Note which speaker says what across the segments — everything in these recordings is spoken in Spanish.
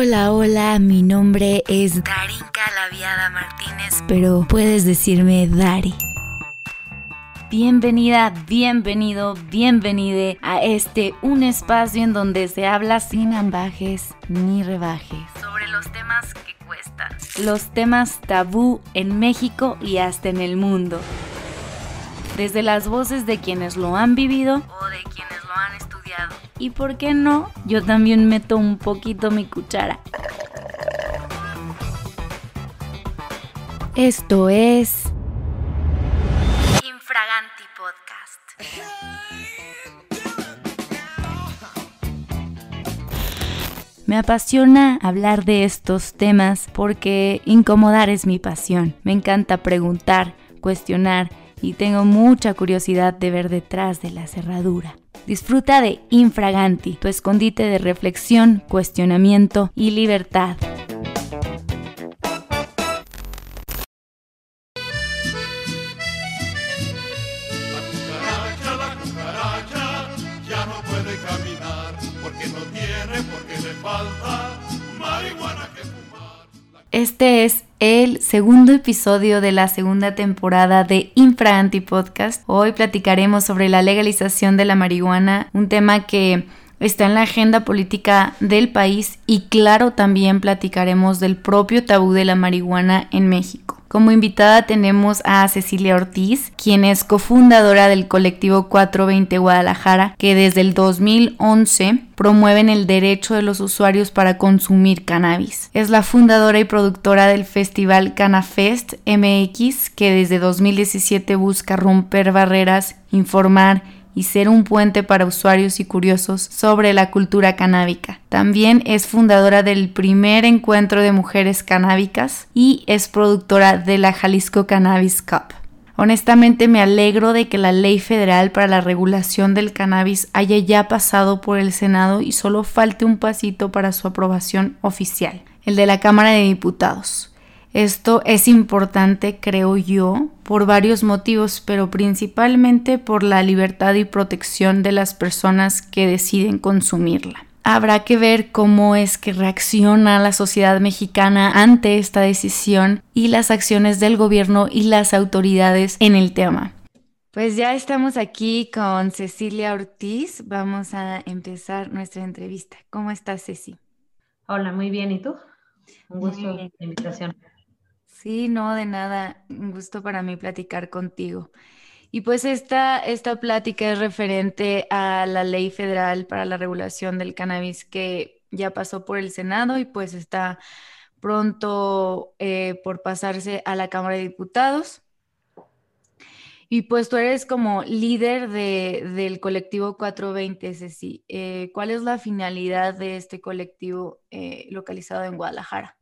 Speaker 1: Hola, hola, mi nombre es Darinka Laviada Martínez, pero puedes decirme Dari. Bienvenida, bienvenido, bienvenide a este un espacio en donde se habla sin ambajes ni rebajes sobre los temas que cuestan, los temas tabú en México y hasta en el mundo. Desde las voces de quienes lo han vivido o de quienes lo han. Y por qué no, yo también meto un poquito mi cuchara. Esto es Infraganti Podcast. Me apasiona hablar de estos temas porque incomodar es mi pasión. Me encanta preguntar, cuestionar y tengo mucha curiosidad de ver detrás de la cerradura. Disfruta de Infraganti, tu escondite de reflexión, cuestionamiento y libertad. Este es el segundo episodio de la segunda temporada de Infraanti Podcast. Hoy platicaremos sobre la legalización de la marihuana, un tema que está en la agenda política del país y claro también platicaremos del propio tabú de la marihuana en México. Como invitada tenemos a Cecilia Ortiz, quien es cofundadora del colectivo 420 Guadalajara, que desde el 2011 promueven el derecho de los usuarios para consumir cannabis. Es la fundadora y productora del festival Canafest MX, que desde 2017 busca romper barreras, informar y ser un puente para usuarios y curiosos sobre la cultura canábica. También es fundadora del primer encuentro de mujeres canábicas y es productora de la Jalisco Cannabis Cup. Honestamente me alegro de que la ley federal para la regulación del cannabis haya ya pasado por el Senado y solo falte un pasito para su aprobación oficial, el de la Cámara de Diputados. Esto es importante, creo yo, por varios motivos, pero principalmente por la libertad y protección de las personas que deciden consumirla. Habrá que ver cómo es que reacciona la sociedad mexicana ante esta decisión y las acciones del gobierno y las autoridades en el tema. Pues ya estamos aquí con Cecilia Ortiz. Vamos a empezar nuestra entrevista. ¿Cómo estás, Ceci?
Speaker 2: Hola, muy bien. ¿Y tú? Un gusto la invitación.
Speaker 1: Sí, no, de nada. Un gusto para mí platicar contigo. Y pues esta, esta plática es referente a la ley federal para la regulación del cannabis que ya pasó por el Senado y pues está pronto eh, por pasarse a la Cámara de Diputados. Y pues tú eres como líder de, del colectivo 420, Ceci. Eh, ¿Cuál es la finalidad de este colectivo eh, localizado en Guadalajara?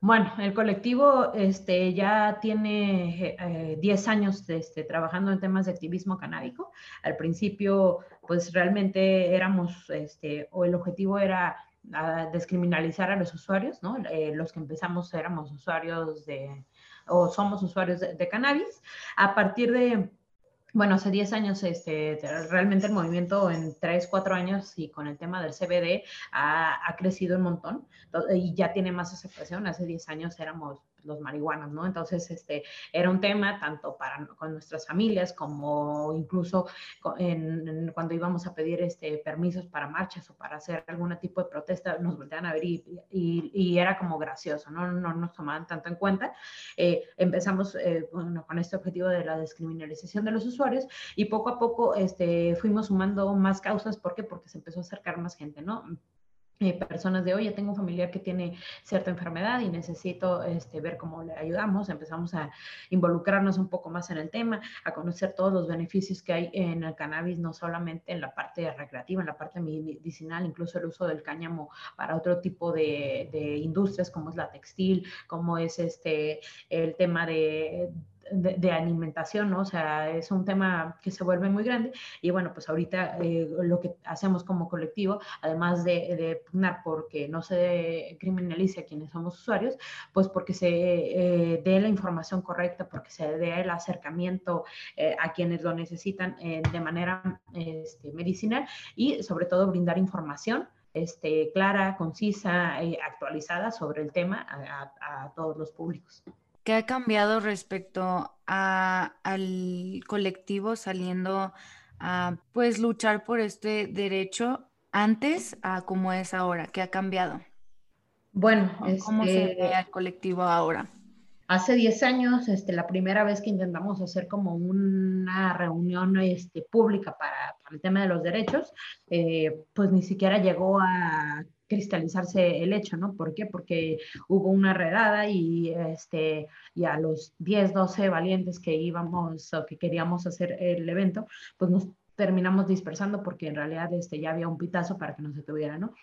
Speaker 2: Bueno, el colectivo este, ya tiene 10 eh, años este, trabajando en temas de activismo canábico. Al principio, pues realmente éramos, este, o el objetivo era ah, descriminalizar a los usuarios, ¿no? Eh, los que empezamos éramos usuarios de, o somos usuarios de cannabis. A partir de bueno, hace 10 años, este, realmente el movimiento en 3, 4 años y con el tema del CBD ha, ha crecido un montón y ya tiene más aceptación. Hace 10 años éramos los marihuanos, ¿no? Entonces, este, era un tema tanto para con nuestras familias como incluso cuando íbamos a pedir este, permisos para marchas o para hacer algún tipo de protesta, nos volteaban a ver y, y, era como gracioso, ¿no? No nos tomaban tanto en cuenta. Eh, empezamos eh, bueno, con este objetivo de la descriminalización de los usuarios y poco a poco este, fuimos sumando más causas. ¿Por qué? Porque se empezó a acercar más gente, ¿no? Eh, personas de, oye, tengo un familiar que tiene cierta enfermedad y necesito este, ver cómo le ayudamos. Empezamos a involucrarnos un poco más en el tema, a conocer todos los beneficios que hay en el cannabis, no solamente en la parte recreativa, en la parte medicinal, incluso el uso del cáñamo para otro tipo de, de industrias como es la textil, como es este, el tema de de, alimentación. O sea, es un tema que se vuelve muy grande y bueno, pues ahorita eh, lo que hacemos como colectivo, además de, de pugnar porque no se criminalice a quienes somos usuarios, pues porque se eh, dé la información correcta, porque se dé el acercamiento eh, a quienes lo necesitan de manera este, medicinal y sobre todo brindar información este, clara, concisa, y actualizada sobre el tema a, todos los públicos.
Speaker 1: ¿Qué ha cambiado respecto a, al colectivo saliendo a pues luchar por este derecho antes a como es ahora? ¿Qué ha cambiado?
Speaker 2: Bueno,
Speaker 1: ¿cómo se este ve al colectivo ahora?
Speaker 2: Hace 10 años, este, la primera vez que intentamos hacer como una reunión este, pública para, el tema de los derechos, eh, pues ni siquiera llegó a cristalizarse el hecho, ¿no? ¿Por qué? Porque hubo una redada y, este, y a los 10, 12 valientes que íbamos o que queríamos hacer el evento, pues nos terminamos dispersando porque en realidad este, ya había un pitazo para que no se tuviera, ¿no?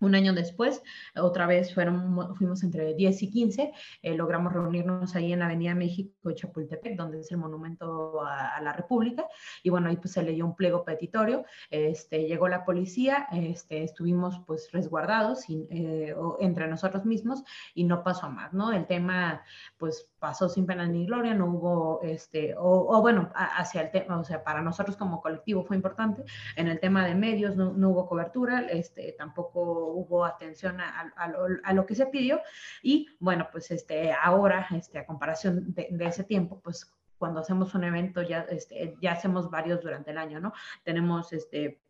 Speaker 2: Un año después, otra vez fuimos entre 10 y 15, eh, logramos reunirnos ahí en la Avenida México, Chapultepec, donde es el monumento a, la República, y bueno, ahí pues se leyó un pliego petitorio, este, llegó la policía, este, estuvimos pues resguardados eh, entre nosotros mismos y no pasó más, ¿no? El tema pues pasó sin pena ni gloria, no hubo, este, o, bueno, hacia el tema, o sea, para nosotros como colectivo fue importante, en el tema de medios no, no hubo cobertura, este, tampoco hubo atención a, lo, que se pidió y bueno, pues este, ahora, este, a comparación de, ese tiempo, pues cuando hacemos un evento ya, este, ya hacemos varios durante el año, ¿no? Tenemos este,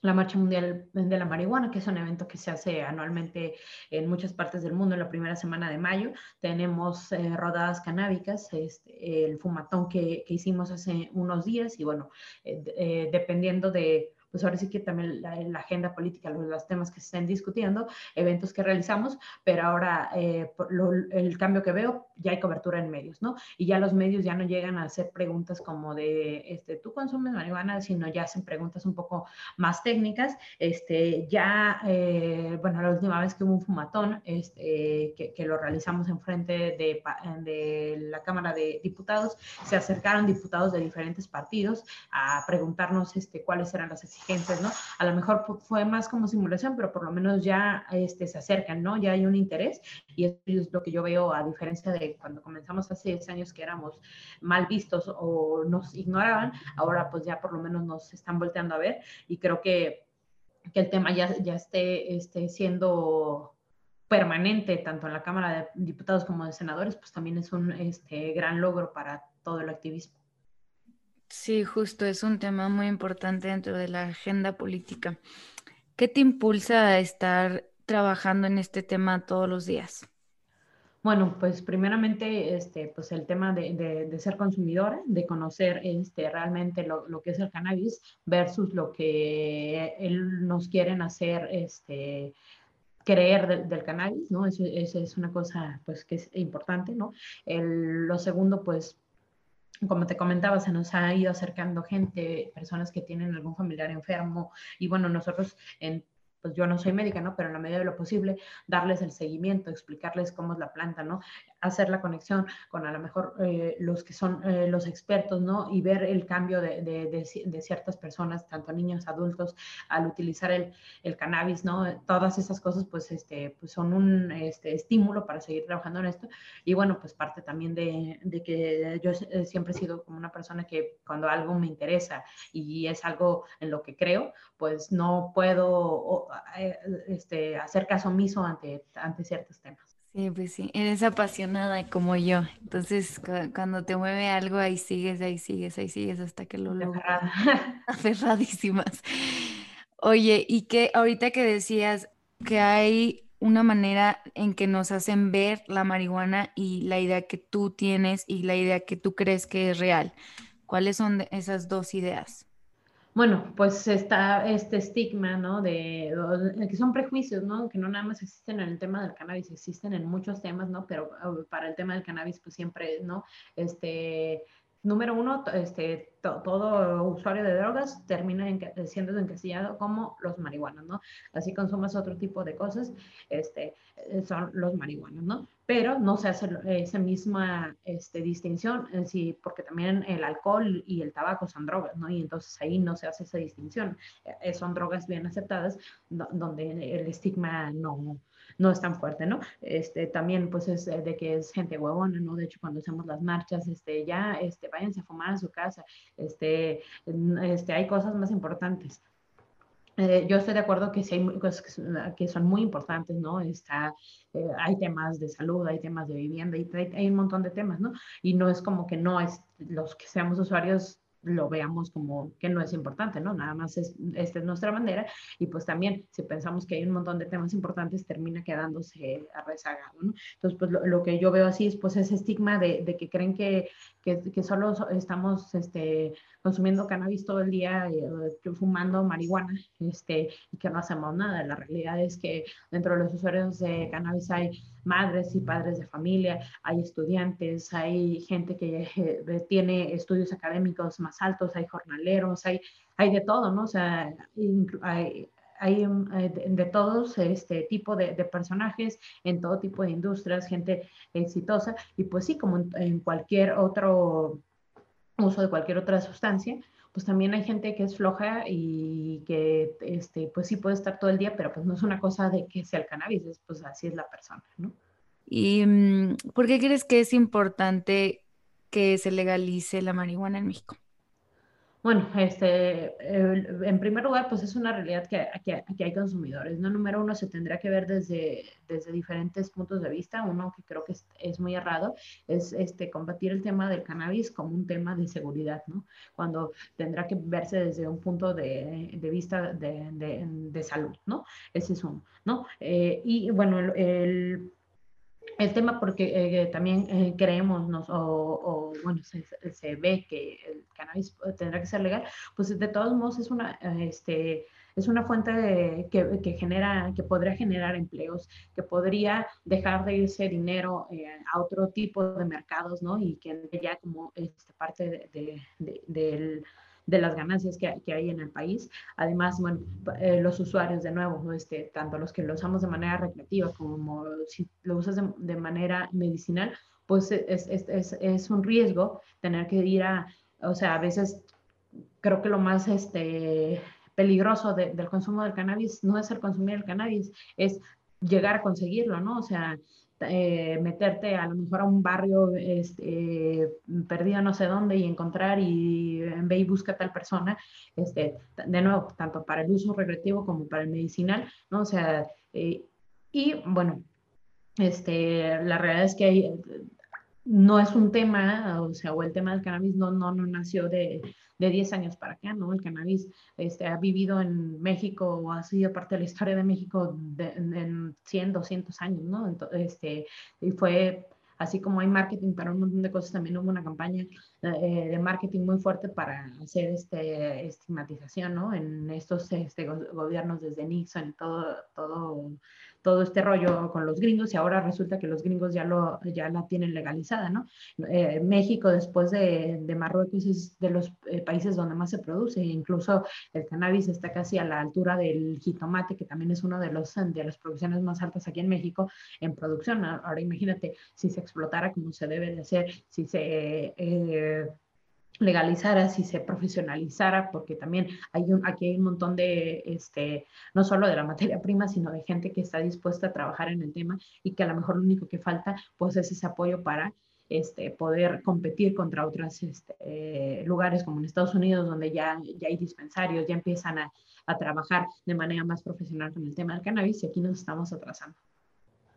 Speaker 2: la Marcha Mundial de la Marihuana, que es un evento que se hace anualmente en muchas partes del mundo en la primera semana de mayo. Tenemos eh, rodadas canábicas, este, el fumatón que, hicimos hace unos días y bueno, eh, eh, dependiendo de pues ahora sí que también la, agenda política, los, temas que se estén discutiendo, eventos que realizamos, pero ahora eh, el cambio que veo, ya hay cobertura en medios, ¿no? Y ya los medios ya no llegan a hacer preguntas como de, este, ¿tú consumes marihuana? Sino ya hacen preguntas un poco más técnicas. Este, ya, eh, bueno, la última vez que hubo un fumatón, este, que, lo realizamos en frente de, de la Cámara de Diputados, se acercaron diputados de diferentes partidos a preguntarnos este, cuáles eran las ¿no? A lo mejor fue más como simulación, pero por lo menos ya este, se acercan, ¿no? Ya hay un interés y eso es lo que yo veo a diferencia de cuando comenzamos hace 10 años que éramos mal vistos o nos ignoraban, ahora pues ya por lo menos nos están volteando a ver y creo que, que el tema ya, ya esté, esté siendo permanente tanto en la Cámara de Diputados como de Senadores, pues también es un este, gran logro para todo el activismo.
Speaker 1: Sí, justo, es un tema muy importante dentro de la agenda política. ¿Qué te impulsa a estar trabajando en este tema todos los días?
Speaker 2: Bueno, pues primeramente, este, pues el tema de, ser consumidora, de conocer este, realmente lo, que es el cannabis versus lo que él nos quieren hacer este, creer del cannabis, ¿no? Eso, es una cosa, pues, que es importante, ¿no? lo segundo, pues, como te comentaba, se nos ha ido acercando gente, personas que tienen algún familiar enfermo y bueno, nosotros en pues yo no soy médica, ¿no? Pero en la medida de lo posible, darles el seguimiento, explicarles cómo es la planta, ¿no? Hacer la conexión con a lo mejor eh, los que son eh, los expertos, ¿no? Y ver el cambio de, de, de, ciertas personas, tanto niños, adultos, al utilizar el, el, cannabis, ¿no? Todas esas cosas, pues, este, pues son un este, estímulo para seguir trabajando en esto. Y bueno, pues parte también de, que yo siempre he sido como una persona que cuando algo me interesa y es algo en lo que creo, pues no puedo este, hacer caso omiso ante, ante ciertos temas.
Speaker 1: Sí, pues sí, eres apasionada como yo. Entonces, cuando te mueve algo, ahí sigues, ahí sigues, ahí sigues hasta que lo logras. Aferradísimas. Oye, y que ahorita que decías que hay una manera en que nos hacen ver la marihuana y la idea que tú tienes y la idea que tú crees que es real. ¿Cuáles son esas dos ideas?
Speaker 2: Bueno, pues está este estigma, ¿no? De, que son prejuicios, ¿no? Que no nada más existen en el tema del cannabis, existen en muchos temas, ¿no? Pero uh, para el tema del cannabis, pues siempre, ¿no? Este, número uno, este, todo usuario de drogas termina siendo encasillado como los marihuanos, ¿no? Así consumas otro tipo de cosas, este, eh, son los marihuanos, ¿no? Pero no se hace esa misma este, distinción, en sí, porque también el alcohol y el tabaco son drogas, ¿no? Y entonces ahí no se hace esa distinción. Eh, son drogas bien aceptadas, donde el estigma no, no es tan fuerte, ¿no? Este, también, pues, es de que es gente huevona, ¿no? De hecho, cuando hacemos las marchas, este, ya, este, váyanse a fumar a su casa, este, este, hay cosas más importantes. eh, yo estoy de acuerdo que sí hay cosas que, son muy importantes, ¿no? Está, eh, hay temas de salud, hay temas de vivienda, y hay, un montón de temas, ¿no? Y no es como que no es los que seamos usuarios lo veamos como que no es importante, ¿no? Nada más es, esta es nuestra bandera y pues también si pensamos que hay un montón de temas importantes termina quedándose rezagado, ¿no? Entonces pues lo, que yo veo así es pues ese estigma de, de que creen que, que, que, solo estamos este, consumiendo cannabis todo el día, eh, fumando marihuana este, y que no hacemos nada. La realidad es que dentro de los usuarios de cannabis hay madres y padres de familia, hay estudiantes, hay gente que eh, tiene estudios académicos más altos, hay jornaleros, hay, hay de todo, ¿no? O sea, hay, hay de, todos este tipo de, personajes en todo tipo de industrias, gente exitosa y pues sí, como en, cualquier otro uso de cualquier otra sustancia, pues también hay gente que es floja y que este, pues sí puede estar todo el día, pero pues no es una cosa de que sea el cannabis, es, pues así es la persona, ¿no?
Speaker 1: ¿Y mm, por qué crees que es importante que se legalice la marihuana en México?
Speaker 2: Bueno, este, en primer lugar, pues es una realidad que aquí hay consumidores. ¿no? Número uno, se tendrá que ver desde, desde diferentes puntos de vista. Uno que creo que es, muy errado es este, combatir el tema del cannabis como un tema de seguridad, ¿no? Cuando tendrá que verse desde un punto de, de vista de, de, salud, ¿no? Ese es uno, ¿no? Eh, y bueno, el tema porque eh, también eh, creemos o, bueno, se, ve que el cannabis tendrá que ser legal, pues de todos modos es una, este, es una fuente que, que, genera, que podría generar empleos, que podría dejar de irse dinero eh, a otro tipo de mercados, ¿no? Y que ya como este, parte de, del de las ganancias que, que, hay en el país. Además, bueno, eh, los usuarios, de nuevo, este, tanto los que lo usamos de manera recreativa como si lo usas de, manera medicinal, pues es, es, es, un riesgo tener que ir a, o sea, a veces creo que lo más este, peligroso del consumo del cannabis no es el consumir el cannabis, es llegar a conseguirlo, ¿no? O sea, eh, meterte a lo mejor a un barrio este, perdido no sé dónde y encontrar y ve y busca a tal persona, este, de nuevo, tanto para el uso recreativo como para el medicinal, ¿no? O sea, eh, y bueno, este, la realidad es que hay, no es un tema, o sea, o el tema del cannabis no, no, no nació de, de 10 años para acá, ¿no? El cannabis este, ha vivido en México o ha sido parte de la historia de México en 100, 200 años, ¿no? Entonces, este, y fue así como hay marketing para un montón de cosas, también hubo una campaña eh, de marketing muy fuerte para hacer este, estigmatización, ¿no? En estos este, gobiernos desde Nixon y todo, todo todo este rollo con los gringos y ahora resulta que los gringos ya, lo, ya la tienen legalizada, ¿no? Eh, México después de, de, Marruecos es de los eh, países donde más se produce, incluso el cannabis está casi a la altura del jitomate, que también es uno de, los, de las producciones más altas aquí en México en producción. Ahora imagínate si se explotara como se debe de hacer, si se... Eh, legalizara, si se profesionalizara, porque también hay un, aquí hay un montón de, este, no solo de la materia prima, sino de gente que está dispuesta a trabajar en el tema y que a lo mejor lo único que falta pues es ese apoyo para este, poder competir contra otros este, lugares como en Estados Unidos, donde ya, ya hay dispensarios, ya empiezan a, a, trabajar de manera más profesional con el tema del cannabis y aquí nos estamos atrasando.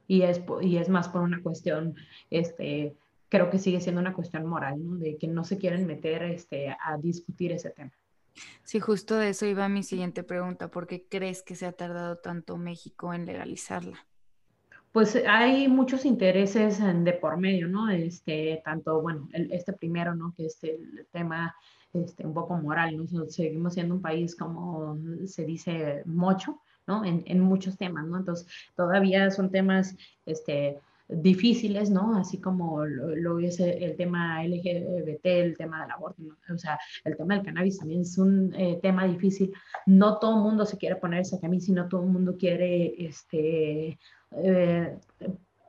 Speaker 2: Y es, y es más por una cuestión este, creo que sigue siendo una cuestión moral, ¿no? De que no se quieren meter este, a discutir ese tema.
Speaker 1: Sí, justo de eso iba mi siguiente pregunta. ¿Por qué crees que se ha tardado tanto México en legalizarla?
Speaker 2: Pues hay muchos intereses de por medio, ¿no? Este, tanto, bueno, este primero, ¿no? Que es el tema este, un poco moral, ¿no? Seguimos siendo un país, como se dice, mocho, ¿no? En, en muchos temas, ¿no? Entonces, todavía son temas, este, difíciles, ¿no? Así como lo, es el tema LGBT, el tema del aborto, o sea, el tema del cannabis también es un eh, tema difícil. No todo el mundo se quiere poner esa camisa, no todo el mundo quiere, este, eh,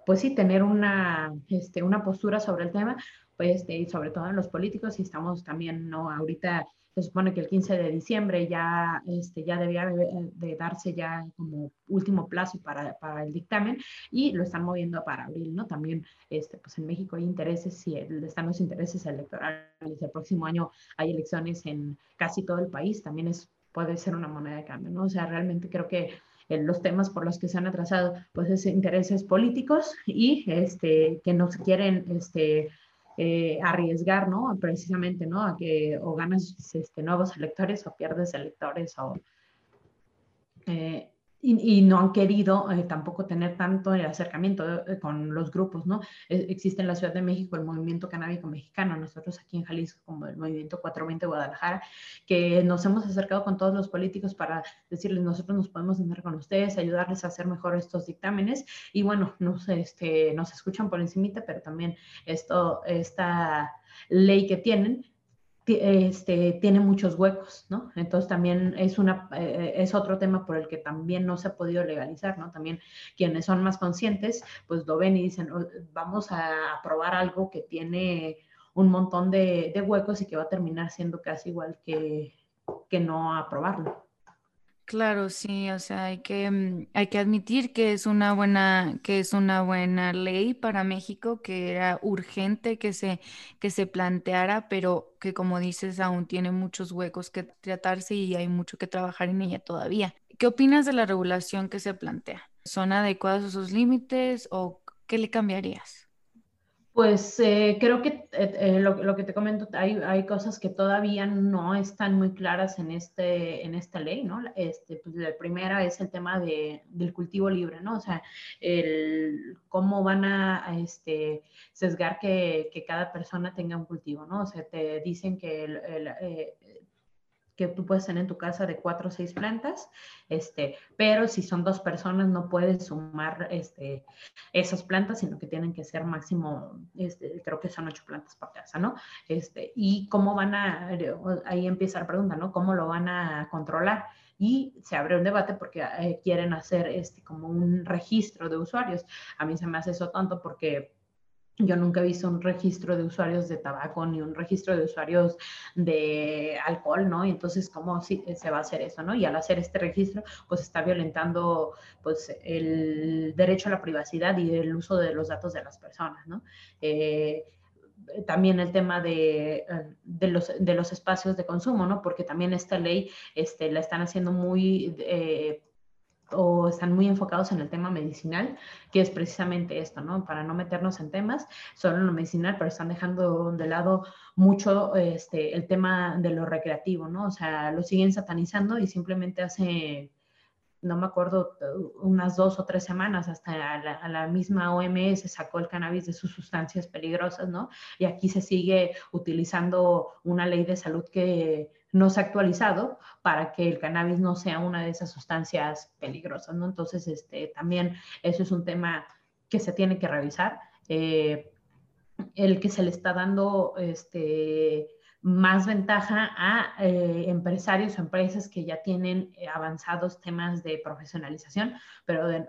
Speaker 2: pues sí, tener una, este, una postura sobre el tema, pues, este, sobre todo en los políticos, y estamos también, ¿no? Ahorita se supone que el 15 de diciembre ya, este, ya debía de, darse ya como último plazo para, para, el dictamen y lo están moviendo para abril, ¿no? También, este, pues en México hay intereses y están los intereses electorales. El próximo año hay elecciones en casi todo el país, también es puede ser una moneda de cambio, ¿no? O sea, realmente creo que los temas por los que se han atrasado, pues es intereses políticos y este, que no quieren este, eh, arriesgar, ¿no? Precisamente, ¿no? A que o ganas este, nuevos electores o pierdes electores o... Eh, y, no han querido eh, tampoco tener tanto el acercamiento eh, con los grupos, ¿no? E, existe en la Ciudad de México el movimiento canábico mexicano, nosotros aquí en Jalisco como el movimiento 420 Guadalajara, que nos hemos acercado con todos los políticos para decirles, nosotros nos podemos tener con ustedes, ayudarles a hacer mejor estos dictámenes y bueno, nos, este, nos escuchan por encimita, pero también esto, esta ley que tienen este, tiene muchos huecos, ¿no? Entonces también es, una, eh, es otro tema por el que también no se ha podido legalizar, ¿no? También quienes son más conscientes, pues lo ven y dicen, oh, vamos a aprobar algo que tiene un montón de, de huecos y que va a terminar siendo casi igual que, que no aprobarlo.
Speaker 1: Claro, sí, o sea, hay que, mm, hay que admitir que es una buena, que es una buena ley para México, que era urgente que se, que se planteara, pero que como dices, aún tiene muchos huecos que tratarse y hay mucho que trabajar en ella todavía. ¿Qué opinas de la regulación que se plantea? ¿Son adecuados esos límites o qué le cambiarías?
Speaker 2: Pues eh, creo que eh, eh, lo, que te comento, hay, hay, cosas que todavía no están muy claras en, este, en esta ley, ¿no? Este, pues la primera es el tema de, del cultivo libre, ¿no? O sea, el, cómo van a, este, sesgar que, que, cada persona tenga un cultivo, ¿no? O sea, te dicen que el, que tú puedes tener en tu casa de cuatro o seis plantas, este, pero si son dos personas no puedes sumar este, esas plantas, sino que tienen que ser máximo, este, creo que son ocho plantas por casa, ¿no? Este, y cómo van a, ahí empieza la pregunta, ¿no? ¿Cómo lo van a controlar? y se abre un debate porque eh, quieren hacer este como un registro de usuarios. A mí se me hace eso tanto porque yo nunca he visto un registro de usuarios de tabaco ni un registro de usuarios de alcohol, ¿no? Y entonces, ¿cómo se va a hacer eso, no? Y al hacer este registro, pues está violentando, pues, el derecho a la privacidad y el uso de los datos de las personas, ¿no? Eh, también el tema de, de, los, de, los, espacios de consumo, ¿no? Porque también esta ley este, la están haciendo muy... Eh, o están muy enfocados en el tema medicinal, que es precisamente esto, ¿no? Para no meternos en temas solo en lo medicinal, pero están dejando de lado mucho este, el tema de lo recreativo, ¿no? O sea, lo siguen satanizando y simplemente hace, no me acuerdo, unas dos o tres semanas, hasta la, la misma OMS sacó el cannabis de sus sustancias peligrosas, ¿no? Y aquí se sigue utilizando una ley de salud que no se ha actualizado para que el cannabis no sea una de esas sustancias peligrosas, ¿no? Entonces, este, también eso es un tema que se tiene que revisar. Eh, el que se le está dando este, más ventaja a eh, empresarios o empresas que ya tienen eh, avanzados temas de profesionalización, pero de,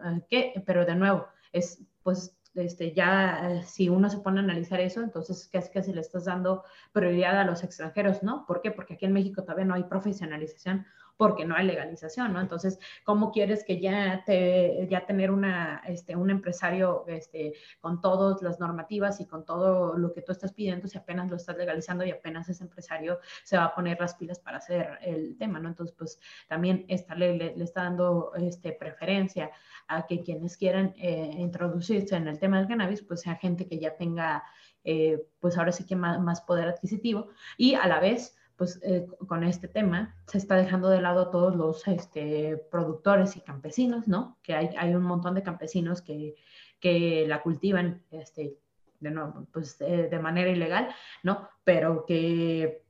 Speaker 2: pero de nuevo, es pues este, ya eh, si uno se pone a analizar eso, entonces casi casi le estás dando prioridad a los extranjeros, ¿no? ¿Por qué? Porque aquí en México todavía no hay profesionalización porque no hay legalización, ¿no? Entonces, ¿cómo quieres que ya, te, ya tener una, este, un empresario este, con todas las normativas y con todo lo que tú estás pidiendo si apenas lo estás legalizando y apenas ese empresario se va a poner las pilas para hacer el tema, ¿no? Entonces, pues también esta ley le, está dando este, preferencia a que quienes quieran eh, introducirse en el tema del cannabis, pues sea gente que ya tenga, eh, pues ahora sí que más poder adquisitivo y a la vez, pues eh, con este tema se está dejando de lado todos los este, productores y campesinos, ¿no? Que hay, hay un montón de campesinos que, que la cultivan, este, de nuevo, pues eh, de manera ilegal, ¿no? Pero que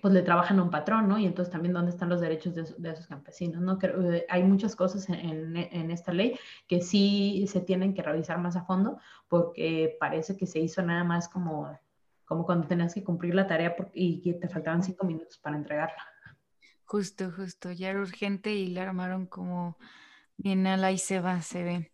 Speaker 2: pues le trabajan a un patrón, ¿no? Y entonces también dónde están los derechos de, de esos campesinos, ¿no? Eh, hay muchas cosas en, en, esta ley que sí se tienen que revisar más a fondo porque parece que se hizo nada más como como cuando tenías que cumplir la tarea y te faltaban cinco minutos para entregarla.
Speaker 1: Justo, justo, ya era urgente y la armaron como bien a la y se va, se ve.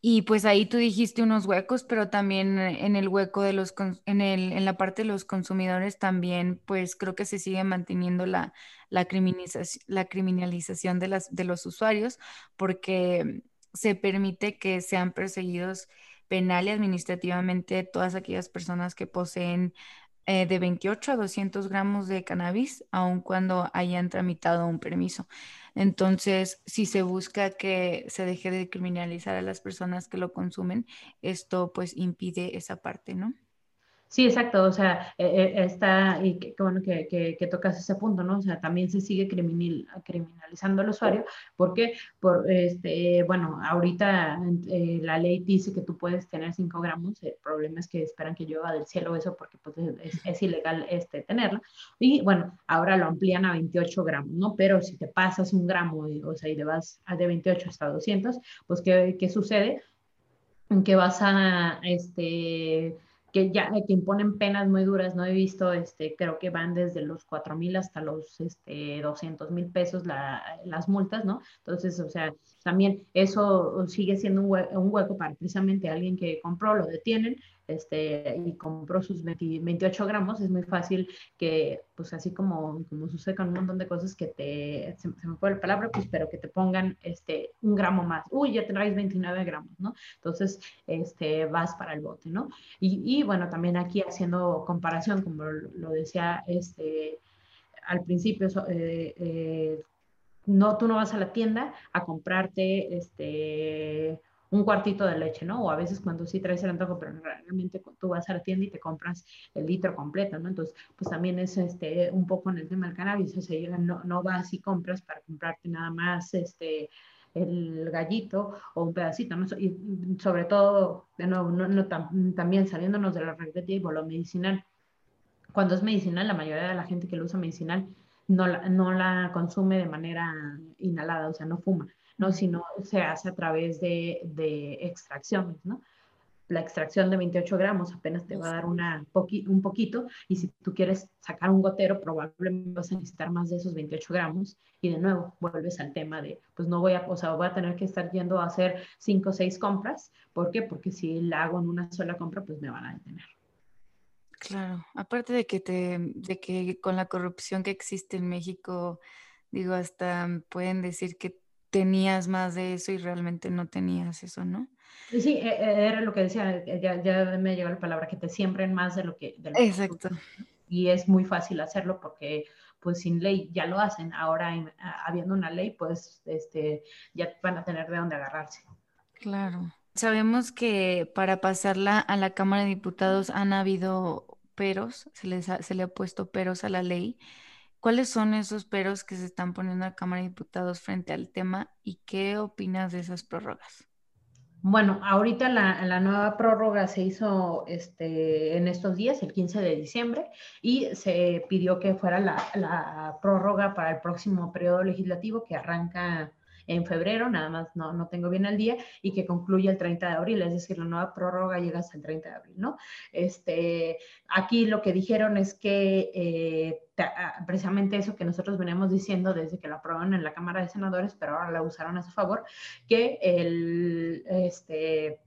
Speaker 1: Y pues ahí tú dijiste unos huecos, pero también en el hueco de los, en, el, en la parte de los consumidores también, pues creo que se sigue manteniendo la, la, criminalización, la criminalización de, las, de los usuarios porque se permite que sean perseguidos penal y administrativamente todas aquellas personas que poseen eh, de 28 a 200 gramos de cannabis, aun cuando hayan tramitado un permiso. Entonces, si se busca que se deje de criminalizar a las personas que lo consumen, esto pues impide esa parte, ¿no?
Speaker 2: Sí, exacto, o sea, eh, eh, está, y qué bueno que, que, tocas ese punto, ¿no? O sea, también se sigue criminal, criminalizando al usuario, porque, por, este, bueno, ahorita eh, la ley dice que tú puedes tener 5 gramos, el problema es que esperan que llueva del cielo eso, porque pues es, es ilegal este, tenerla, y bueno, ahora lo amplían a 28 gramos, ¿no? Pero si te pasas un gramo, o sea, y te vas de 28 hasta 200, pues, ¿qué, qué sucede? Que vas a, este que ya que imponen penas muy duras, no he visto, este, creo que van desde los 4 mil hasta los este, 200 mil pesos las multas, ¿no? Entonces, o sea, también eso sigue siendo un, un hueco para precisamente alguien que compró, lo detienen, este, y compró sus 28 gramos, es muy fácil que, pues así como, como sucede con un montón de cosas que te, se, me fue la palabra, pues, pero que te pongan este, un gramo más. Uy, ya traes 29 gramos, ¿no? Entonces, este, vas para el bote, ¿no? Y, y bueno, también aquí haciendo comparación, como lo, decía este, al principio, eh, eh, no, tú no vas a la tienda a comprarte este un cuartito de leche, ¿no? O a veces cuando sí traes el antojo, pero realmente tú vas a la tienda y te compras el litro completo, ¿no? Entonces, pues también es este, un poco en el tema del cannabis, o sea, no, no vas y compras para comprarte nada más este, el gallito o un pedacito, ¿no? Y sobre todo, de nuevo, no, también saliéndonos de la recreativa o lo medicinal, cuando es medicinal, la mayoría de la gente que lo usa medicinal no la, no la consume de manera inhalada, o sea, no fuma. ¿No? Sino se hace a través de, de extracciones, ¿no? La extracción de 28 gramos apenas te va a dar una un poquito y si tú quieres sacar un gotero probablemente vas a necesitar más de esos 28 gramos y de nuevo vuelves al tema de pues no voy a, o sea, voy a tener que estar yendo a hacer 5 o 6 compras. ¿Por qué? Porque si la hago en una sola compra pues me van a detener.
Speaker 1: Claro, aparte de que te, de que con la corrupción que existe en México, digo, hasta pueden decir que tenías más de eso y realmente no tenías eso, ¿no?
Speaker 2: Sí, e, e, era lo que decía, ya, ya me llegó la palabra, que te siembren más de lo que...
Speaker 1: Exacto.
Speaker 2: y es muy fácil hacerlo porque pues sin ley ya lo hacen. Ahora habiendo una ley, pues este, ya van a tener de dónde agarrarse.
Speaker 1: Claro. Sabemos que para pasarla a la Cámara de Diputados han habido peros, se, les se le ha puesto peros a la ley. ¿Cuáles son esos peros que se están poniendo a la Cámara de Diputados frente al tema y qué opinas de esas prórrogas?
Speaker 2: Bueno, ahorita la, nueva prórroga se hizo este, en estos días, el 15 de diciembre, y se pidió que fuera la, la prórroga para el próximo periodo legislativo que arranca en febrero, nada más no, no tengo bien el día, y que concluye el 30 de abril, es decir, la nueva prórroga llega hasta el 30 de abril, ¿no? Este, aquí lo que dijeron es que eh, ah, precisamente eso que nosotros veníamos diciendo desde que la aprobaron en la Cámara de Senadores, pero ahora la usaron a su favor, que el, este,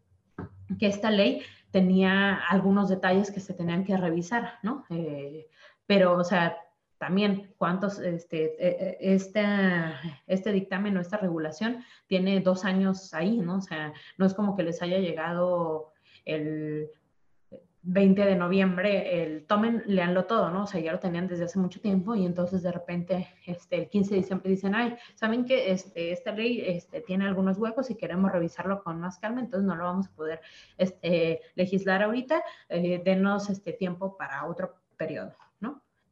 Speaker 2: que esta ley tenía algunos detalles que se tenían que revisar, ¿no? Eh, pero, o sea, también cuántos, este, e, e, este dictamen o esta regulación tiene dos años ahí, ¿no? O sea, no es como que les haya llegado el 20 de noviembre, el tomen, leanlo todo, ¿no? O sea, ya lo tenían desde hace mucho tiempo y entonces de repente, este, el 15 de diciembre dicen, ay, saben que este, esta ley este, tiene algunos huecos y queremos revisarlo con más calma, entonces no lo vamos a poder este, legislar ahorita, eh, denos este tiempo para otro periodo.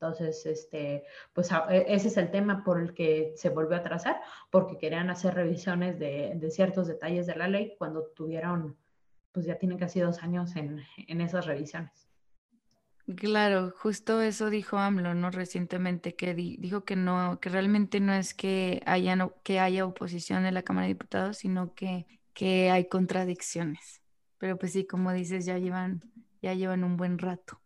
Speaker 2: Entonces, este, pues e, ese es el tema por el que se volvió a trazar, porque querían hacer revisiones de, ciertos detalles de la ley cuando tuvieron, pues ya tienen casi dos años en, esas revisiones.
Speaker 1: Claro, justo eso dijo AMLO, ¿no? Recientemente, que dijo que no, que realmente no es que haya, que haya oposición en la Cámara de Diputados, sino que, que hay contradicciones. Pero pues sí, como dices, ya llevan, ya llevan un buen rato.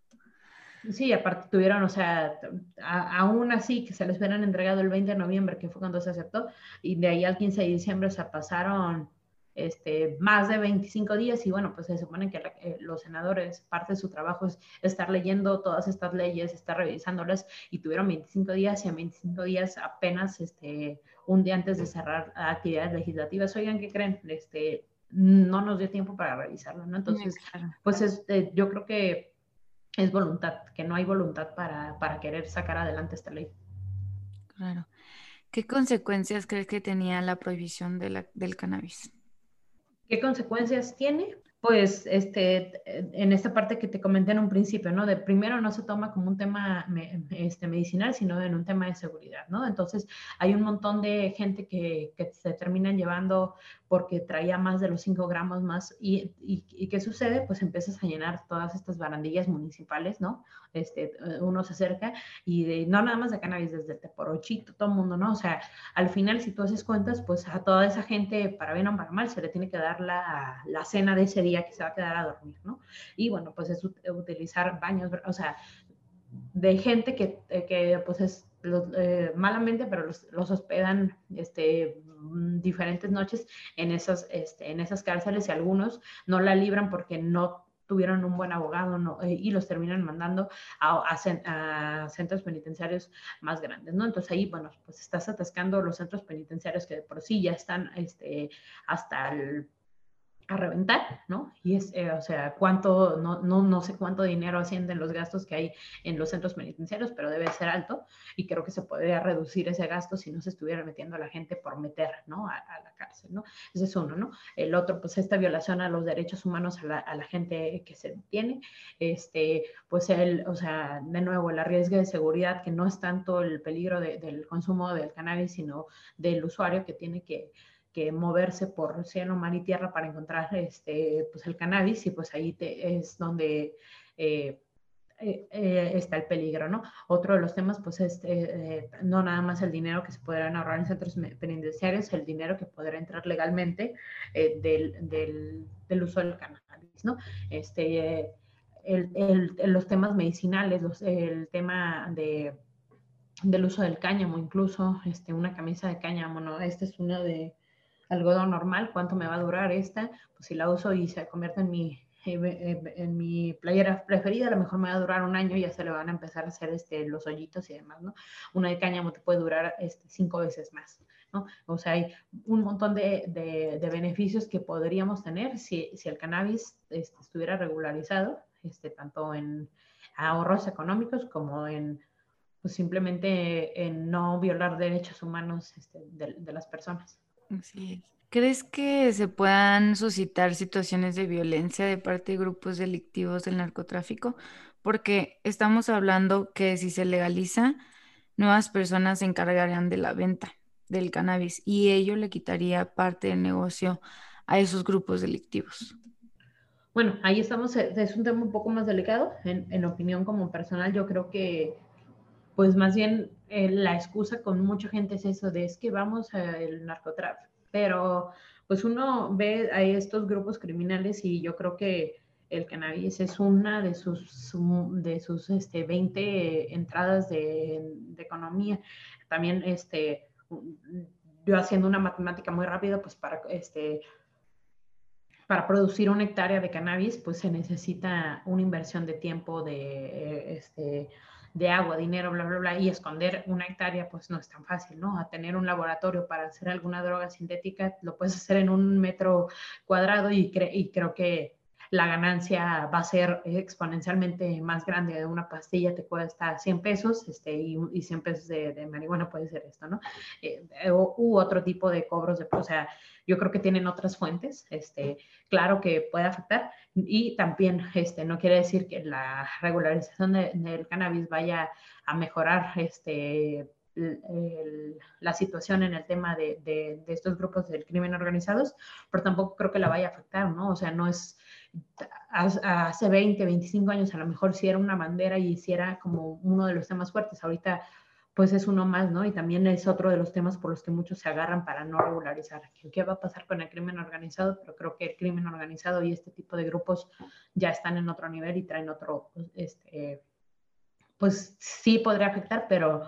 Speaker 2: Sí, aparte tuvieron, o sea, aún así que se les hubieran entregado el 20 de noviembre, que fue cuando se aceptó, y de ahí al 15 de diciembre se pasaron este, más de 25 días y bueno, pues se supone que eh, los senadores, parte de su trabajo es estar leyendo todas estas leyes, estar revisándolas y tuvieron 25 días y en 25 días apenas este, un día antes de cerrar actividades legislativas. Oigan, ¿qué creen? Este, no nos dio tiempo para revisarlo, ¿no? Entonces, pues este, yo creo que es voluntad, que no hay voluntad para, para querer sacar adelante esta ley.
Speaker 1: Claro. ¿Qué consecuencias crees que tenía la prohibición de la, del cannabis?
Speaker 2: ¿Qué consecuencias tiene? Pues este, en esta parte que te comenté en un principio, ¿no? De primero no se toma como un tema este, medicinal, sino en un tema de seguridad, ¿no? Entonces hay un montón de gente que, que se terminan llevando porque traía más de los 5 gramos más. Y, y, qué sucede? Pues empiezas a llenar todas estas barandillas municipales, ¿no? Este, uno se acerca y de, no nada más de cannabis, desde el teporochito, todo el mundo, ¿no? O sea, al final, si tú haces cuentas, pues a toda esa gente, para bien o para mal, se le tiene que dar la, la cena de ese día que se va a quedar a dormir, ¿no? Y bueno, pues es utilizar baños, o sea, de gente que, que pues es eh, malamente, pero los, los, hospedan este, diferentes noches en esas, este, en esas cárceles y algunos no la libran porque no tuvieron un buen abogado no, eh, y los terminan mandando a, a, centros penitenciarios más grandes, ¿no? Entonces ahí, bueno, pues estás atascando los centros penitenciarios que de por sí ya están este, hasta el a reventar, ¿no? Y es, eh, o sea, cuánto, no, no, no sé cuánto dinero ascienden los gastos que hay en los centros penitenciarios, pero debe ser alto y creo que se podría reducir ese gasto si no se estuviera metiendo a la gente por meter, ¿no? A, la cárcel, ¿no? Ese es uno, ¿no? El otro, pues esta violación a los derechos humanos a la, a la gente que se detiene, este, pues el, o sea, de nuevo, el riesgo de seguridad, que no es tanto el peligro del consumo del cannabis, sino del usuario que tiene que moverse por cielo, mar y tierra para encontrar este, pues el cannabis y pues ahí es donde eh, eh, eh, está el peligro, ¿no? Otro de los temas pues es no nada más el dinero que se podrán ahorrar en centros penitenciarios, el dinero que podrá entrar legalmente del, del, uso del cannabis, ¿no? Este, el, los temas medicinales, el tema de del uso del cáñamo, incluso este, una camisa de cáñamo, ¿no? Este es uno de, algodón normal, ¿cuánto me va a durar esta? Pues si la uso y se convierte en mi, en mi playera preferida, a lo mejor me va a durar un año y ya se le van a empezar a hacer este, los hoyitos y demás, ¿no? Una de cáñamo te puede durar este, cinco veces más, ¿no? O sea, hay un montón de, de, beneficios que podríamos tener si, si el cannabis este, estuviera regularizado, este, tanto en ahorros económicos como en pues simplemente en no violar derechos humanos este, de, de las personas.
Speaker 1: ¿Crees que se puedan suscitar situaciones de violencia de parte de grupos delictivos del narcotráfico? Porque estamos hablando que si se legaliza, nuevas personas se encargarían de la venta del cannabis y ello le quitaría parte del negocio a esos grupos delictivos.
Speaker 2: Bueno, ahí estamos, eh, es un tema un poco más delicado. En, en opinión como personal, yo creo que pues más bien eh, la excusa con mucha gente es eso de es que vamos al narcotráfico, pero pues uno ve a estos grupos criminales y yo creo que el cannabis es una de sus, de sus este, 20 entradas de, economía. También, este, yo haciendo una matemática muy rápida, pues para, este, para producir una hectárea de cannabis, pues se necesita una inversión de tiempo de, este, de agua, dinero, bla, bla, bla, y esconder una hectárea, pues no es tan fácil, ¿no? A tener un laboratorio para hacer alguna droga sintética, lo puedes hacer en un metro cuadrado y, y creo que la ganancia va a ser exponencialmente más grande. De una pastilla te cuesta 100 pesos este, y, y 100 pesos de, marihuana puede ser esto, ¿no? Eh, u otro tipo de cobros, de, o sea, yo creo que tienen otras fuentes, este, claro que puede afectar y también este, no quiere decir que la regularización del cannabis vaya a mejorar este, la situación en el tema de, de, de, estos grupos del crimen organizados, pero tampoco creo que la vaya a afectar, ¿no? O sea, no es, hace 20, 25 años a lo mejor si era una bandera y si era como uno de los temas fuertes, ahorita pues es uno más, ¿no? Y también es otro de los temas por los que muchos se agarran para no regularizar. ¿Qué va a pasar con el crimen organizado? Pero creo que el crimen organizado y este tipo de grupos ya están en otro nivel y traen otro, este, pues sí podría afectar, pero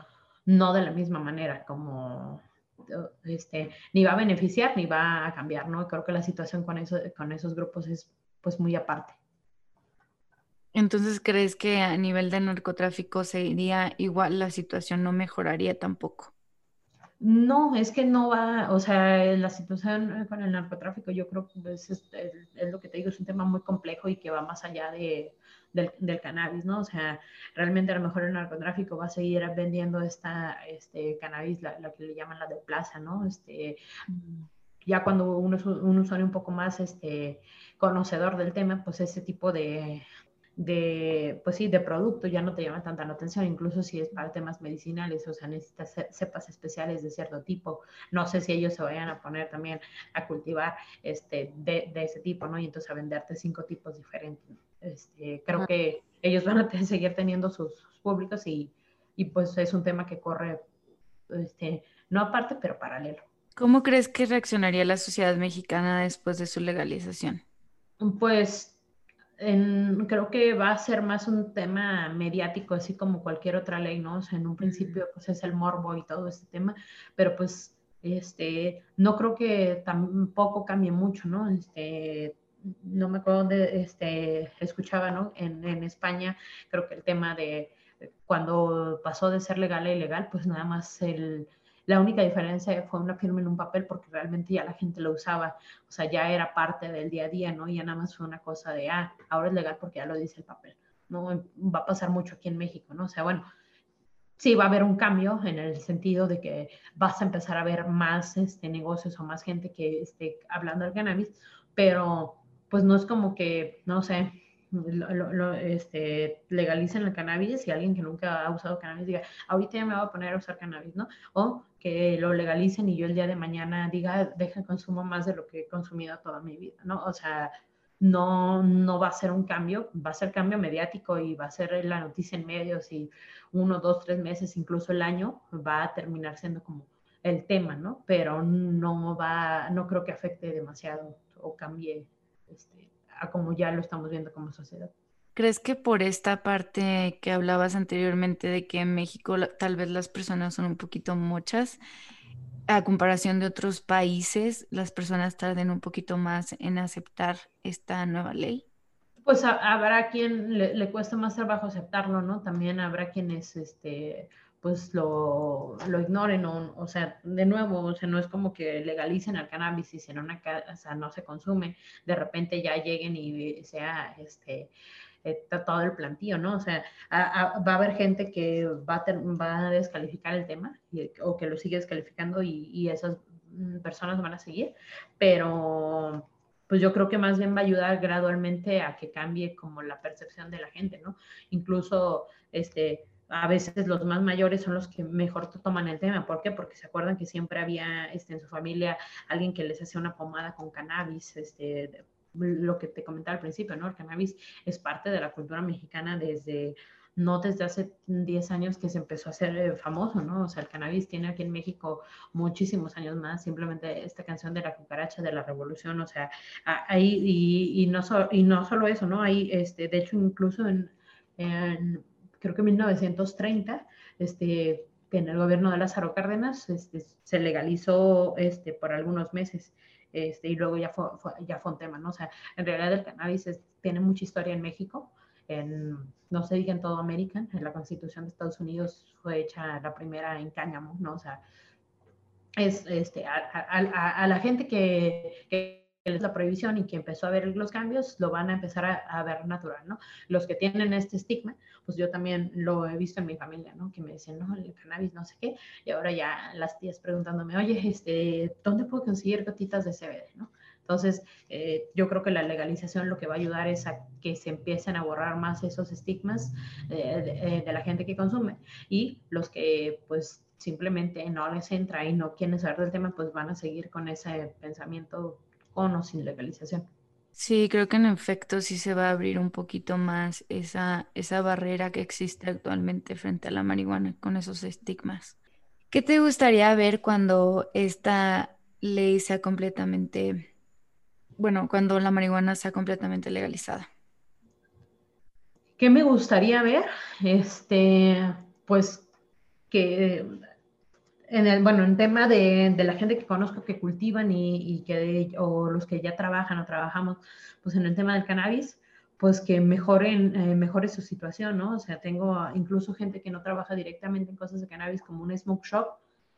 Speaker 2: no de la misma manera como este, ni va a beneficiar ni va a cambiar, ¿no? Creo que la situación con, eso, con esos grupos es pues muy aparte.
Speaker 1: Entonces, ¿crees que a nivel de narcotráfico se iría igual, la situación no mejoraría tampoco?
Speaker 2: No, es que no va, o sea, la situación con el narcotráfico yo creo que es, es, lo que te digo, es un tema muy complejo y que va más allá de, del, del, cannabis, ¿no? O sea, realmente a lo mejor el narcotráfico va a seguir vendiendo esta este, cannabis, la, que le llaman la de plaza, ¿no? Este, ya cuando uno es un usuario un poco más este, conocedor del tema, pues ese tipo de, de, pues sí, de producto ya no te llama tanta la atención, incluso si es para temas medicinales, o sea, necesitas cepas especiales de cierto tipo. No sé si ellos se vayan a poner también a cultivar este, de, de ese tipo, ¿no? Y entonces a venderte cinco tipos diferentes. Este, creo que ellos van a seguir teniendo sus, públicos y, y, pues es un tema que corre, este, no aparte, pero paralelo.
Speaker 1: ¿Cómo crees que reaccionaría la sociedad mexicana después de su legalización?
Speaker 2: Pues creo que va a ser más un tema mediático, así como cualquier otra ley, ¿no? O sea, en un principio, pues es el morbo y todo este tema, pero pues, este, no creo que tampoco cambie mucho, ¿no? Este, no me acuerdo dónde este, escuchaba, ¿no? En, en España, creo que el tema de cuando pasó de ser legal a ilegal, pues nada más el, la única diferencia fue una firma en un papel porque realmente ya la gente lo usaba, o sea, ya era parte del día a día, ¿no? Ya nada más fue una cosa de, ah, ahora es legal porque ya lo dice el papel, ¿no? Va a pasar mucho aquí en México, ¿no? O sea, bueno, sí va a haber un cambio en el sentido de que vas a empezar a ver más este, negocios o más gente que esté hablando del cannabis, pero pues no es como que, no sé, lo, este, legalicen el cannabis y alguien que nunca ha usado cannabis diga, ahorita ya me voy a poner a usar cannabis, ¿no? O que lo legalicen y yo el día de mañana diga, deja consumo más de lo que he consumido toda mi vida, ¿no? O sea, no, no va a ser un cambio, va a ser cambio mediático y va a ser la noticia en medios y uno, dos, tres meses, incluso el año, va a terminar siendo como el tema, ¿no? Pero no va, no creo que afecte demasiado o cambie este, a como ya lo estamos viendo como sociedad.
Speaker 1: ¿Crees que por esta parte que hablabas anteriormente de que en México tal vez las personas son un poquito muchas, a comparación de otros países, las personas tarden un poquito más en aceptar esta nueva ley?
Speaker 2: Pues habrá quien le, le cuesta más trabajo aceptarlo, ¿no? También habrá quienes, este, pues lo, lo ignoren o, o, sea, de nuevo, o sea, no es como que legalicen el cannabis y si en una casa no se consume, de repente ya lleguen y sea este eh, todo el plantío, ¿no? O sea, va a haber gente que va a, va a descalificar el tema o que lo sigue descalificando y, y esas mm, personas van a seguir, pero pues yo creo que más bien va a ayudar gradualmente a que cambie como la percepción de la gente, ¿no? Incluso, este, a veces los más mayores son los que mejor toman el tema. ¿Por qué? Porque se acuerdan que siempre había este, en su familia alguien que les hacía una pomada con cannabis, este, lo que te comentaba al principio, ¿no? El cannabis es parte de la cultura mexicana desde, no desde hace 10 años que se empezó a hacer eh, famoso, ¿no? O sea, el cannabis tiene aquí en México muchísimos años más, simplemente esta canción de la cucaracha de la revolución, o sea, ahí, y, y, no, y no solo eso, ¿no? Ahí, este, de hecho, incluso en, en creo que en 1930, este, en el gobierno de Lázaro Cárdenas, este, se legalizó este, por algunos meses. Este, y luego ya fue, ya fue un tema, ¿no? O sea, en realidad el cannabis tiene mucha historia en México, en, no se diga en todo América, en la Constitución de Estados Unidos fue hecha la primera en cáñamo, ¿no? O sea, es este, a, a, a la gente que, que es la prohibición y que empezó a ver los cambios, lo van a empezar a, ver natural, ¿no? Los que tienen este estigma, pues yo también lo he visto en mi familia, ¿no? Que me dicen, no, el cannabis, no sé qué, y ahora ya las tías preguntándome, oye, este, ¿dónde puedo conseguir gotitas de CBD, ¿no? Entonces, eh, yo creo que la legalización lo que va a ayudar es a que se empiecen a borrar más esos estigmas eh, de, la gente que consume y los que pues simplemente no les entra y no quieren saber del tema, pues van a seguir con ese pensamiento con o sin legalización.
Speaker 1: Sí, creo que en efecto sí se va a abrir un poquito más esa, esa barrera que existe actualmente frente a la marihuana con esos estigmas. ¿Qué te gustaría ver cuando esta ley sea completamente, bueno, cuando la marihuana sea completamente legalizada?
Speaker 2: ¿Qué me gustaría ver? Este, pues que en el, bueno, en tema de, de, la gente que conozco que cultivan y, y, que, o los que ya trabajan o trabajamos, pues en el tema del cannabis, pues que mejoren, eh, mejore su situación, ¿no? O sea, tengo incluso gente que no trabaja directamente en cosas de cannabis como un smoke shop,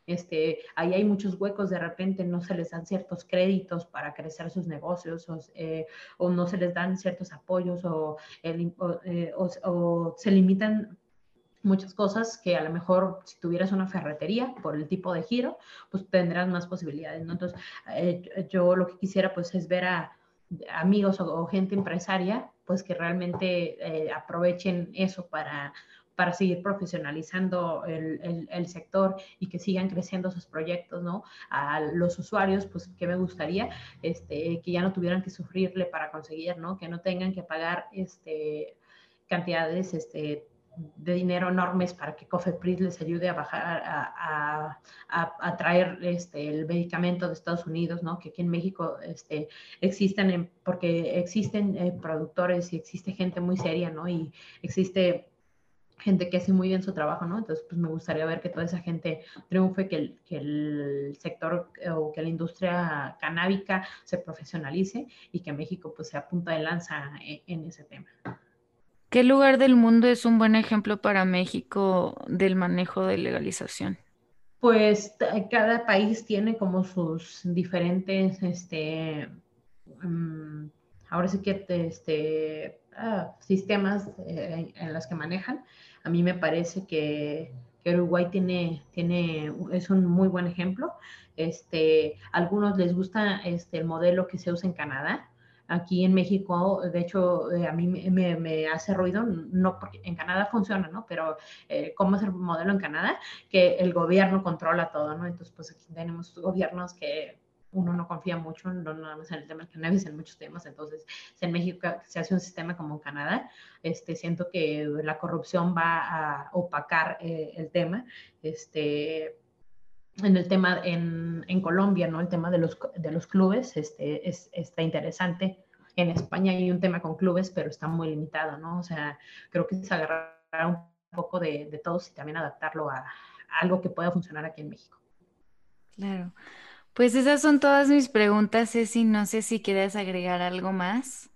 Speaker 2: Este, ahí hay muchos huecos, de repente no se les dan ciertos créditos para crecer sus negocios o, eh, no se les dan ciertos apoyos o, eh, o, se limitan muchas cosas que a lo mejor si tuvieras una ferretería por el tipo de giro, pues tendrás más posibilidades, ¿no? Entonces, eh, yo lo que quisiera pues es ver a amigos o, gente empresaria pues que realmente aprovechen eso para para seguir profesionalizando el, el, sector y que sigan creciendo sus proyectos, ¿no? A los usuarios, pues, que me gustaría? Este, que ya no tuvieran que sufrirle para conseguir, ¿no? Que no tengan que pagar, este, cantidades, este, de dinero enormes para que Cofepris les ayude a bajar, a, a, a, traer este, el medicamento de Estados Unidos, ¿no? Que aquí en México este, existen, porque existen eh, productores y existe gente muy seria, ¿no? Y existe gente que hace muy bien su trabajo, ¿no? Entonces, pues me gustaría ver que toda esa gente triunfe, que el, que el sector o que la industria canábica se profesionalice y que México pues sea punta de lanza en, en ese tema.
Speaker 1: ¿Qué lugar del mundo es un buen ejemplo para México del manejo de legalización?
Speaker 2: Pues cada país tiene como sus diferentes, este, mm, ahora sí que, este, ah, sistemas eh, en los que manejan. A mí me parece que, Uruguay tiene, tiene, es un muy buen ejemplo. Este, a algunos les gusta este, el modelo que se usa en Canadá. Aquí en México, de hecho, eh, a mí me, hace ruido, no porque en Canadá funciona, ¿no? Pero eh, ¿cómo es el modelo en Canadá? Que el gobierno controla todo, ¿no? Entonces, pues aquí tenemos gobiernos que uno no confía mucho, no nada más en el tema del cannabis, en muchos temas. Entonces, si en México se hace un sistema como en Canadá, este, siento que la corrupción va a opacar eh, el tema. Este, en el tema en, en, Colombia, ¿no? El tema de los, de los clubes este, es, está interesante. En España hay un tema con clubes, pero está muy limitado, ¿no? O sea, creo que es agarrar un poco de, de todos y también adaptarlo a, a algo que pueda funcionar aquí en México.
Speaker 1: Claro. Pues esas son todas mis preguntas, Ceci. No sé si quieres agregar algo más.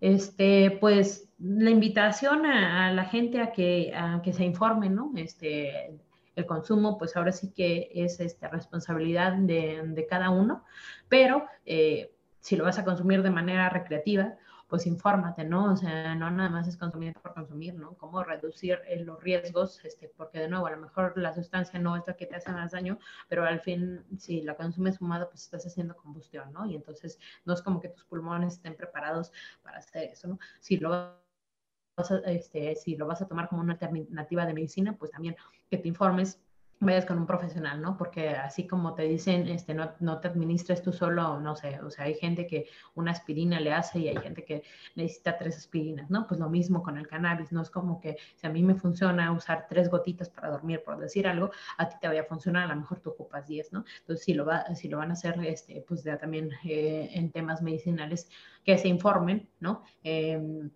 Speaker 2: Este, pues la invitación a, la gente a que, a que se informe, ¿no? Este, el consumo, pues ahora sí que es este, responsabilidad de, cada uno, pero eh, si lo vas a consumir de manera recreativa, pues infórmate, ¿no? O sea, no nada más es consumir por consumir, ¿no? Cómo reducir eh, los riesgos, este, porque de nuevo, a lo mejor la sustancia no es la que te hace más daño, pero al fin, si la consumes fumada, pues estás haciendo combustión, ¿no? Y entonces no es como que tus pulmones estén preparados para hacer eso, ¿no? Si lo vas a, este, si lo vas a tomar como una alternativa de medicina, pues también que te informes vayas con un profesional, ¿no? Porque así como te dicen, este, no, no te administres tú solo, no sé, o sea, hay gente que una aspirina le hace y hay gente que necesita tres aspirinas, ¿no? Pues lo mismo con el cannabis, no es como que si a mí me funciona usar tres gotitas para dormir, por decir algo, a ti te vaya a funcionar, a lo mejor tú ocupas diez, ¿no? Entonces, si lo, va, si lo van a hacer, este, pues ya también eh, en temas medicinales, que se informen, ¿no? Eh,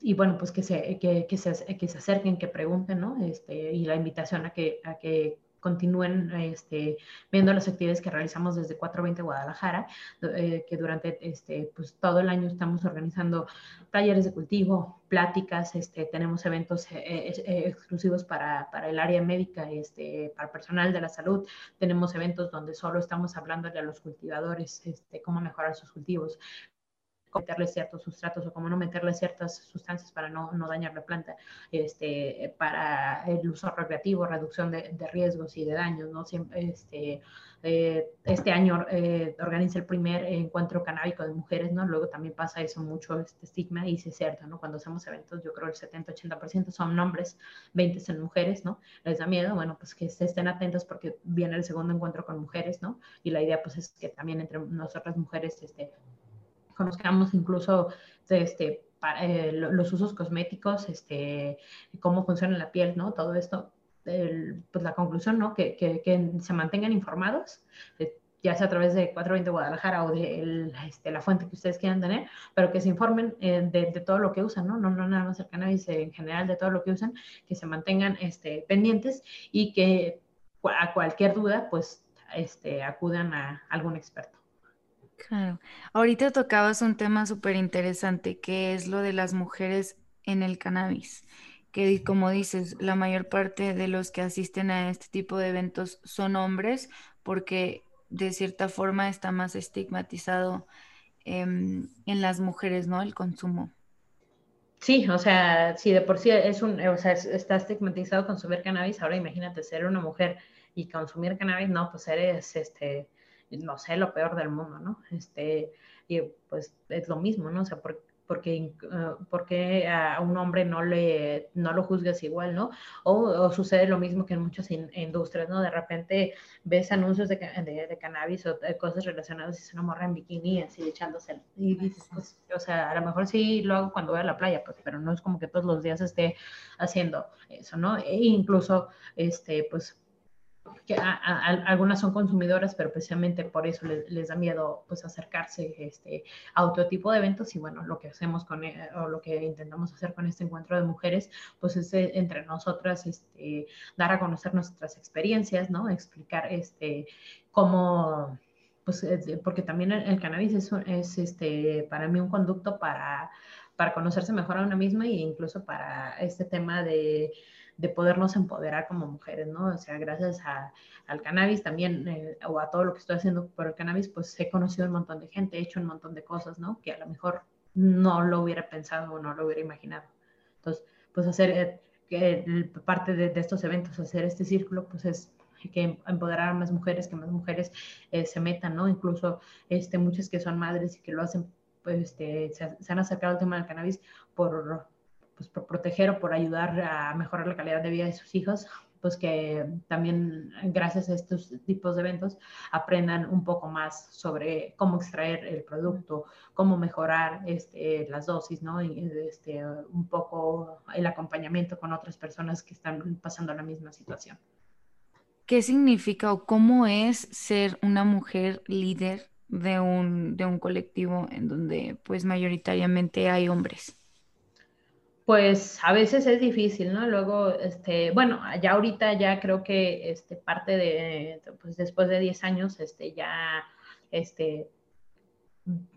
Speaker 2: y bueno, pues que se, que, que, se, que se acerquen, que pregunten, ¿no? Este, y la invitación a que, a que continúen este, viendo las actividades que realizamos desde 420 Guadalajara, eh, que durante este, pues, todo el año estamos organizando talleres de cultivo, pláticas, este, tenemos eventos eh, eh, exclusivos para, para, el área médica, este, para personal de la salud, tenemos eventos donde solo estamos hablando a los cultivadores, este, cómo mejorar sus cultivos, meterle ciertos sustratos o cómo no meterle ciertas sustancias para no, no dañar la planta, este, para el uso recreativo, reducción de, de riesgos y de daños, ¿no? Siempre, este, eh, este año eh, organiza el primer encuentro canábico de mujeres, ¿no? Luego también pasa eso mucho, este estigma, y sí es cierto, ¿no? Cuando hacemos eventos, yo creo el 70-80% son hombres, 20 son mujeres, ¿no? Les da miedo, bueno, pues que estén atentos porque viene el segundo encuentro con mujeres, ¿no? Y la idea, pues, es que también entre nosotras mujeres, este, conozcamos incluso este, eh, los usos cosméticos, este, cómo funciona la piel, ¿no? Todo esto, pues la conclusión, ¿no? Que, que, se mantengan informados, eh, ya sea a través de 420 Guadalajara o de este, la fuente que ustedes quieran tener, pero que se informen eh, de, todo lo que usan, ¿no? ¿no? No nada más el cannabis, en general de todo lo que usan, que se mantengan este, pendientes y que a cualquier duda, pues, este, acudan a algún experto.
Speaker 1: Claro. Ahorita tocabas un tema súper interesante, que es lo de las mujeres en el cannabis. que como dices, la mayor parte de los que asisten a este tipo de eventos son hombres porque de cierta forma está más estigmatizado em, en las mujeres, ¿no? El consumo.
Speaker 2: Sí, o sea, si de por sí es un, o sea, está estigmatizado consumir cannabis, ahora imagínate ser una mujer y consumir cannabis, no, pues eres, este, no sé, lo peor del mundo, ¿no? Este, y pues es lo mismo, ¿no? O sea, porque porque, uh, porque a un hombre no, le, no lo juzgas igual, ¿no? O, sucede lo mismo que en muchas industrias, ¿no? De repente ves anuncios de, de, cannabis o de cosas relacionadas y se una morra en bikini así echándose. Y dices, pues, o sea, a lo mejor sí lo hago cuando voy a la playa, pues, pero no es como que todos los días esté haciendo eso, ¿no? E incluso, este, pues, que algunas son consumidoras, pero precisamente por eso les, da miedo pues acercarse este, a otro tipo de eventos y bueno, lo que hacemos con, eh, o lo que intentamos hacer con este encuentro de mujeres, pues es eh, entre nosotras este, dar a conocer nuestras experiencias, ¿no? Explicar este, cómo, pues porque también el, cannabis es, es este, para mí un conducto para, para conocerse mejor a una misma e incluso para este tema de de podernos empoderar como mujeres, ¿no? O sea, gracias al cannabis también, eh, o a todo lo que estoy haciendo por el cannabis, pues he conocido un montón de gente, he hecho un montón de cosas, ¿no? Que a lo mejor no lo hubiera pensado o no lo hubiera imaginado. Entonces, pues hacer eh, parte de, estos eventos, hacer este círculo, pues es que empoderar a más mujeres, que más mujeres eh, se metan, ¿no? Incluso este, muchas que son madres y que lo hacen, pues este, se, se han acercado al tema del cannabis por pues, por proteger o por ayudar a mejorar la calidad de vida de sus hijos, pues que también gracias a estos tipos de eventos aprendan un poco más sobre cómo extraer el producto, cómo mejorar este, las dosis, ¿no? Y este, un poco el acompañamiento con otras personas que están pasando la misma situación.
Speaker 1: ¿Qué significa o cómo es ser una mujer líder de un, de un colectivo en donde pues mayoritariamente hay hombres?
Speaker 2: Pues a veces es difícil, ¿no? Luego, este, bueno, ya ahorita ya creo que este, parte de, pues después de 10 años, este, ya, este,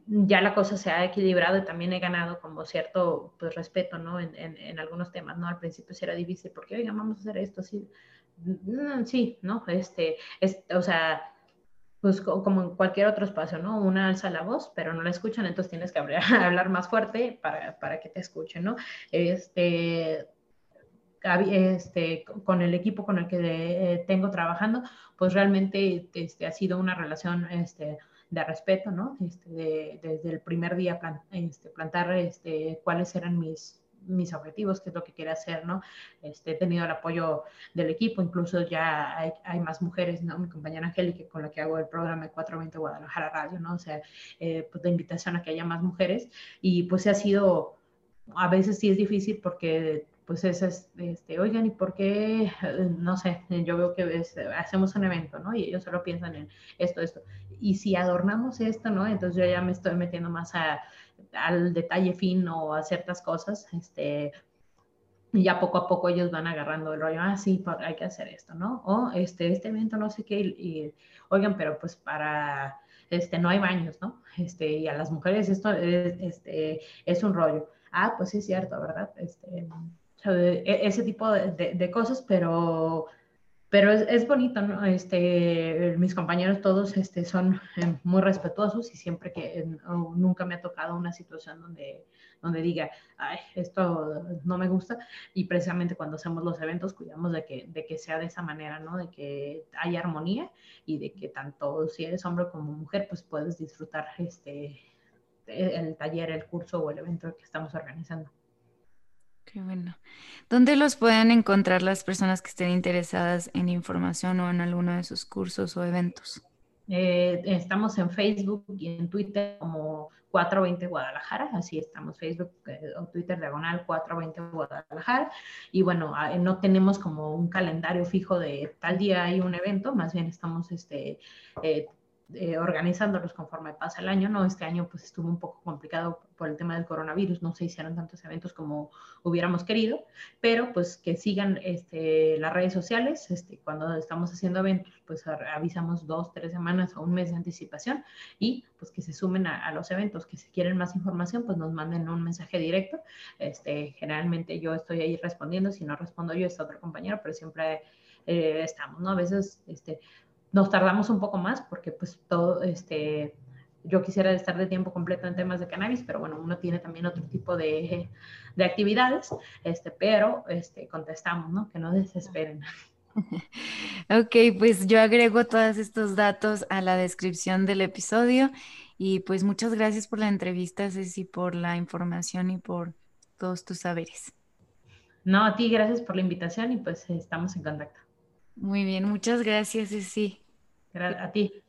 Speaker 2: ya la cosa se ha equilibrado y también he ganado como cierto, pues, respeto, ¿no? En, en, algunos temas, ¿no? Al principio sí era difícil, porque, oiga, vamos a hacer esto, sí, mm, sí, ¿no? Este, es, o sea, pues como en cualquier otro espacio, ¿no? Una alza la voz, pero no la escuchan, entonces tienes que hablar más fuerte para, para que te escuchen, ¿no? Este, este, con el equipo con el que eh, tengo trabajando, pues realmente este, ha sido una relación este, de respeto, ¿no? Este, desde el primer día este, plantar este, cuáles eran mis, mis objetivos, qué es lo que quiere hacer, ¿no? Este, he tenido el apoyo del equipo, incluso ya hay, hay más mujeres, ¿no? Mi compañera Angélica, con la que hago el programa 420 Guadalajara Radio, ¿no? O sea, eh, pues de invitación a que haya más mujeres y pues ha sido, a veces sí es difícil porque pues es, este, oigan, ¿y por qué? No sé, yo veo que hacemos un evento, ¿no? Y ellos solo piensan en esto, esto. Y si adornamos esto, ¿no? Entonces yo ya me estoy metiendo más a, al detalle fino, a ciertas cosas, este, y ya poco a poco ellos van agarrando el rollo, ah, sí, hay que hacer esto, ¿no? O este, este evento no sé qué, y, oigan, pero pues para, este, no hay baños, ¿no? Este, y a las mujeres esto es, este, es un rollo. Ah, pues sí es cierto, ¿verdad? Este, e, ese tipo de, de cosas, pero pero es, es, bonito, ¿no? Este, mis compañeros todos este, son eh, muy respetuosos y siempre que eh, nunca me ha tocado una situación donde, donde diga, ay, esto no me gusta. Y precisamente cuando hacemos los eventos cuidamos de que, de que sea de esa manera, ¿no? De que haya armonía y de que tanto si eres hombre como mujer, pues puedes disfrutar este, el taller, el curso o el evento que estamos organizando.
Speaker 1: Qué bueno. ¿Dónde los pueden encontrar las personas que estén interesadas en información o en alguno de sus cursos o eventos?
Speaker 2: Eh, estamos en Facebook y en Twitter como 420 Guadalajara, así estamos, Facebook eh, o Twitter diagonal 420 Guadalajara. Y bueno, ah, no tenemos como un calendario fijo de tal día hay un evento, más bien estamos este, eh, eh, organizándolos conforme pasa el año, ¿no? Este año pues estuvo un poco complicado por el tema del coronavirus, no se hicieron tantos eventos como hubiéramos querido, pero pues que sigan este, las redes sociales, este, cuando estamos haciendo eventos pues avisamos dos, tres semanas o un mes de anticipación y pues que se sumen a, los eventos, que si quieren más información pues nos manden un mensaje directo, este, generalmente yo estoy ahí respondiendo, si no respondo yo está otro compañero, pero siempre... Eh, estamos, ¿no? A veces, este, nos tardamos un poco más porque pues todo, este, yo quisiera estar de tiempo completo en temas de cannabis, pero bueno, uno tiene también otro tipo de, de actividades, este, pero este, contestamos, ¿no? Que no desesperen.
Speaker 1: Ok, pues yo agrego todos estos datos a la descripción del episodio y pues muchas gracias por la entrevista, Ceci, por la información y por todos tus saberes.
Speaker 2: No, a ti gracias por la invitación y pues estamos en contacto.
Speaker 1: Muy bien, muchas gracias, Ceci.
Speaker 2: A ti.